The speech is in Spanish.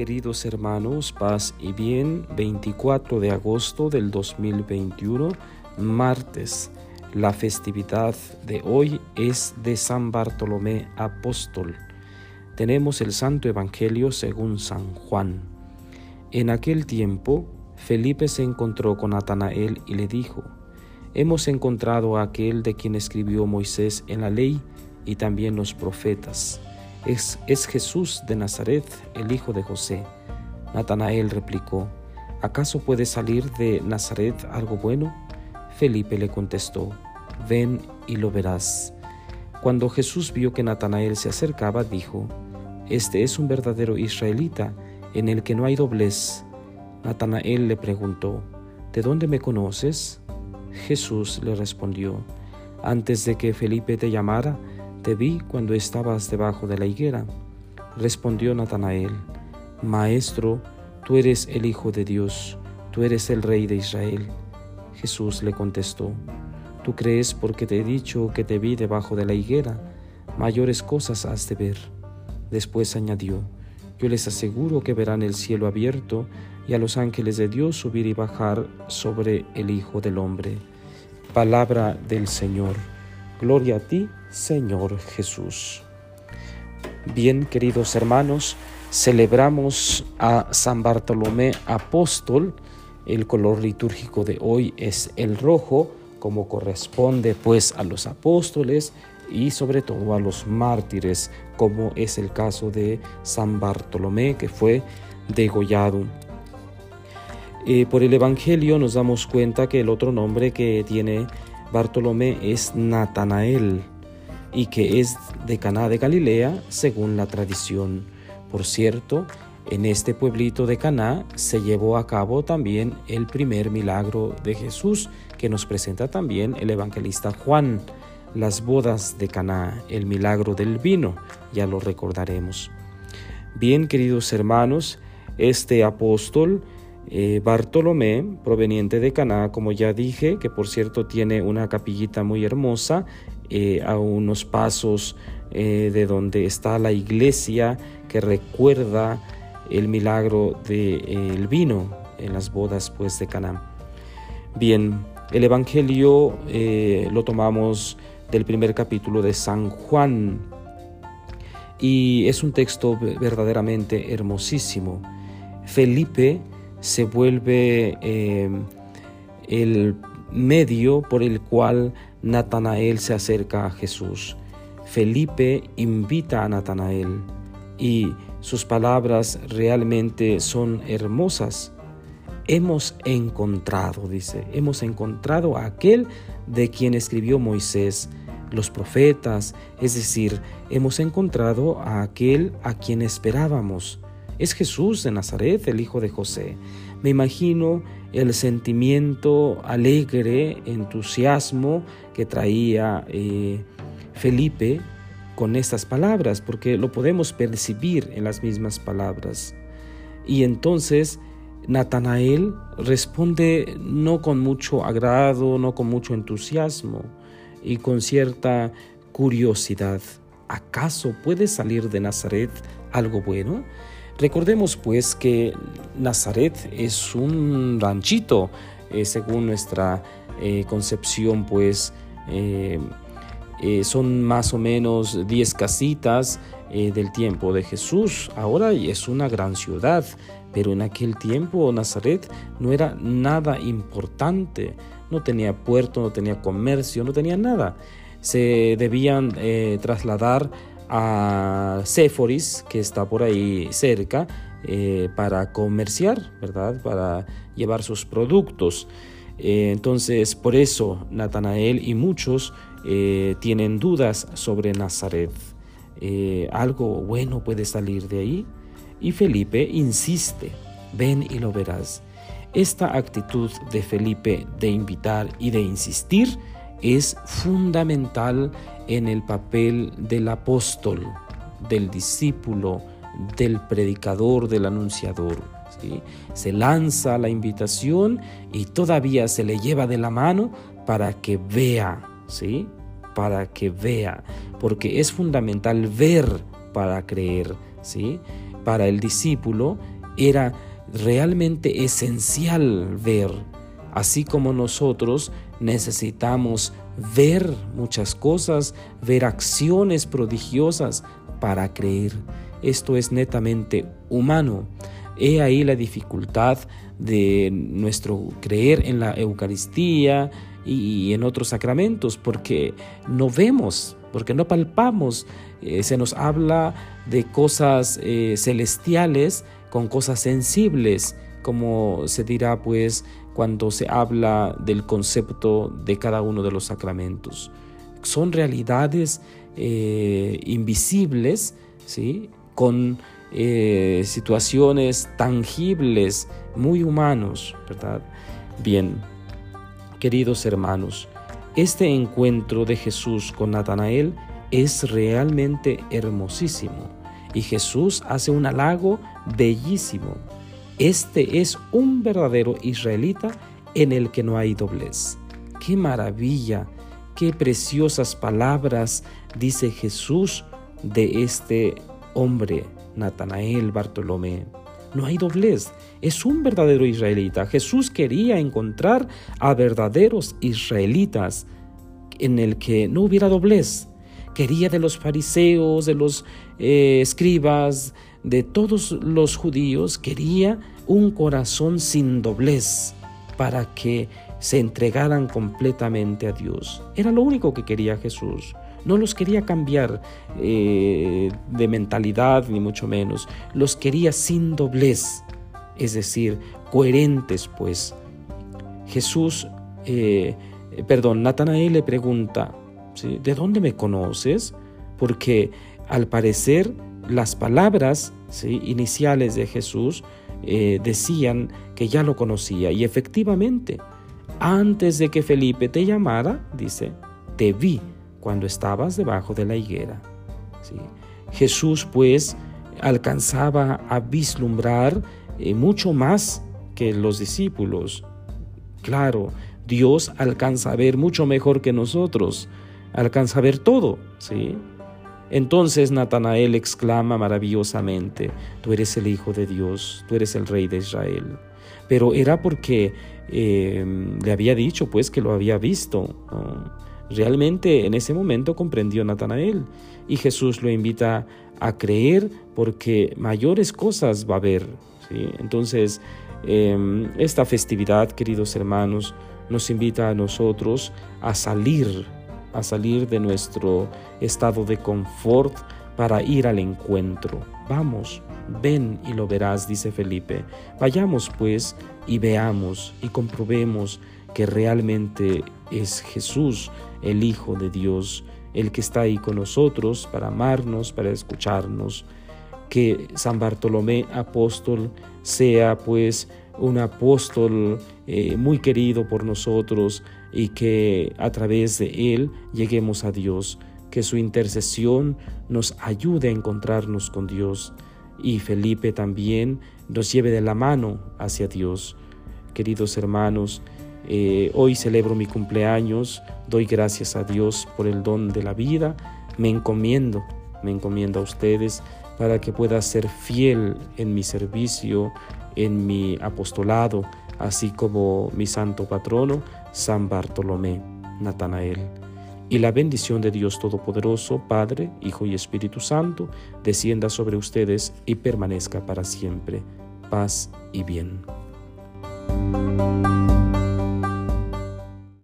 Queridos hermanos, paz y bien, 24 de agosto del 2021, martes. La festividad de hoy es de San Bartolomé Apóstol. Tenemos el Santo Evangelio según San Juan. En aquel tiempo, Felipe se encontró con Natanael y le dijo, Hemos encontrado a aquel de quien escribió Moisés en la ley y también los profetas es, Jesús de Nazaret, el hijo de José. Natanael replicó, ¿acaso puede salir de Nazaret algo bueno? Felipe le contestó, ven y lo verás. Cuando Jesús vio que Natanael se acercaba, dijo, Este es un verdadero israelita, en el que no hay doblez. Natanael le preguntó, ¿De dónde me conoces? Jesús le respondió, Antes de que Felipe te llamara, te vi cuando estabas debajo de la higuera. Respondió Natanael, Maestro, tú eres el Hijo de Dios, tú eres el Rey de Israel. Jesús le contestó, Tú crees porque te he dicho que te vi debajo de la higuera, mayores cosas has de ver. Después añadió, Yo les aseguro que verán el cielo abierto y a los ángeles de Dios subir y bajar sobre el Hijo del Hombre. Palabra del Señor. Gloria a ti, Señor Jesús. Bien, queridos hermanos, celebramos a San Bartolomé Apóstol. El color litúrgico de hoy es el rojo, como corresponde pues a los apóstoles y sobre todo a los mártires, como es el caso de San Bartolomé, que fue degollado. Eh, por el Evangelio nos damos cuenta que el otro nombre que tiene Bartolomé es Natanael y que es de Caná de Galilea según la tradición. Por cierto, en este pueblito de Caná se llevó a cabo también el primer milagro de Jesús que nos presenta también el evangelista Juan, las bodas de Caná, el milagro del vino, ya lo recordaremos. Bien, queridos hermanos, este apóstol eh, Bartolomé, proveniente de Caná, como ya dije, que por cierto tiene una capillita muy hermosa eh, a unos pasos eh, de donde está la iglesia que recuerda el milagro del vino en las bodas pues de Caná. Bien, el Evangelio lo tomamos del primer capítulo de San Juan y es un texto verdaderamente hermosísimo. Felipe se vuelve em, el medio por el cual Natanael se acerca a Jesús. Felipe invita a Natanael y sus palabras realmente son hermosas. Hemos encontrado, dice, hemos encontrado a aquel de quien escribió Moisés, los profetas, es decir, hemos encontrado a aquel a quien esperábamos. Es Jesús de Nazaret, el hijo de José. Me imagino el sentimiento alegre, entusiasmo que traía eh, Felipe con estas palabras, porque lo podemos percibir en las mismas palabras. Y entonces Natanael responde no con mucho agrado, no con mucho entusiasmo y con cierta curiosidad. ¿Acaso puede salir de Nazaret algo bueno? Recordemos pues que Nazaret es un ranchito, eh, según nuestra eh, concepción pues eh, son más o menos 10 casitas del tiempo de Jesús. Ahora es una gran ciudad, pero en aquel tiempo Nazaret no era nada importante, no tenía puerto, no tenía comercio, no tenía nada. Se debían trasladar a Séforis, que está por ahí cerca, eh, para comerciar, ¿verdad? Para llevar sus productos. Eh, entonces, por eso Natanael y muchos eh, tienen dudas sobre Nazaret. algo bueno puede salir de ahí. Y Felipe insiste, ven y lo verás. Esta actitud de Felipe de invitar y de insistir es fundamental en el papel del apóstol, del discípulo, del predicador, del anunciador. Se lanza la invitación y todavía se le lleva de la mano para que vea, ¿sí? Para que vea, porque es fundamental ver para creer, ¿sí? para el discípulo era realmente esencial ver, así como nosotros necesitamos ver muchas cosas, ver acciones prodigiosas para creer. Esto es netamente humano. He ahí la dificultad de nuestro creer en la Eucaristía y en otros sacramentos, porque no vemos, porque no palpamos. Eh, se nos habla de cosas eh, celestiales con cosas sensibles, como se dirá pues cuando se habla del concepto de cada uno de los sacramentos. Son realidades eh, invisibles, ¿sí? con eh, situaciones tangibles, muy humanos, ¿verdad? Bien, queridos hermanos, este encuentro de Jesús con Natanael es realmente hermosísimo y Jesús hace un halago bellísimo. Este es un verdadero israelita en el que no hay doblez. ¡Qué maravilla! ¡Qué preciosas palabras dice Jesús de este hombre, Natanael Bartolomé! No hay doblez, es un verdadero israelita. Jesús quería encontrar a verdaderos israelitas en el que no hubiera doblez. Quería de los fariseos, de los eh, escribas, de todos los judíos, quería un corazón sin doblez para que se entregaran completamente a Dios. Era lo único que quería Jesús. No los quería cambiar eh, de mentalidad, ni mucho menos. Los quería sin doblez, es decir, coherentes, pues. Jesús, eh, perdón, Natanael le pregunta, ¿de dónde me conoces? Porque al parecer las palabras iniciales de Jesús eh, decían que ya lo conocía y efectivamente, antes de que Felipe te llamara, dice, te vi cuando estabas debajo de la higuera. Jesús pues alcanzaba a vislumbrar eh, mucho más que los discípulos. Claro, Dios alcanza a ver mucho mejor que nosotros, alcanza a ver todo, ¿sí? Entonces Natanael exclama maravillosamente, tú eres el Hijo de Dios, tú eres el Rey de Israel. Pero era porque eh, le había dicho pues que lo había visto. Realmente en ese momento comprendió Natanael y Jesús lo invita a creer porque mayores cosas va a ver. Entonces, em, esta festividad, queridos hermanos, nos invita a nosotros a salir, a salir de nuestro estado de confort para ir al encuentro. Vamos, ven y lo verás, dice Felipe. Vayamos pues y veamos y comprobemos que realmente es Jesús el Hijo de Dios, el que está ahí con nosotros para amarnos, para escucharnos. Que San Bartolomé apóstol sea pues un apóstol eh, muy querido por nosotros y que a través de él lleguemos a Dios, que su intercesión nos ayude a encontrarnos con Dios y Felipe también nos lleve de la mano hacia Dios. Queridos hermanos, eh, hoy celebro mi cumpleaños, doy gracias a Dios por el don de la vida, me encomiendo, me encomiendo a ustedes para que pueda ser fiel en mi servicio, en mi apostolado, así como mi santo patrono, San Bartolomé, Natanael. Y la bendición de Dios Todopoderoso, Padre, Hijo y Espíritu Santo, descienda sobre ustedes y permanezca para siempre. Paz y bien.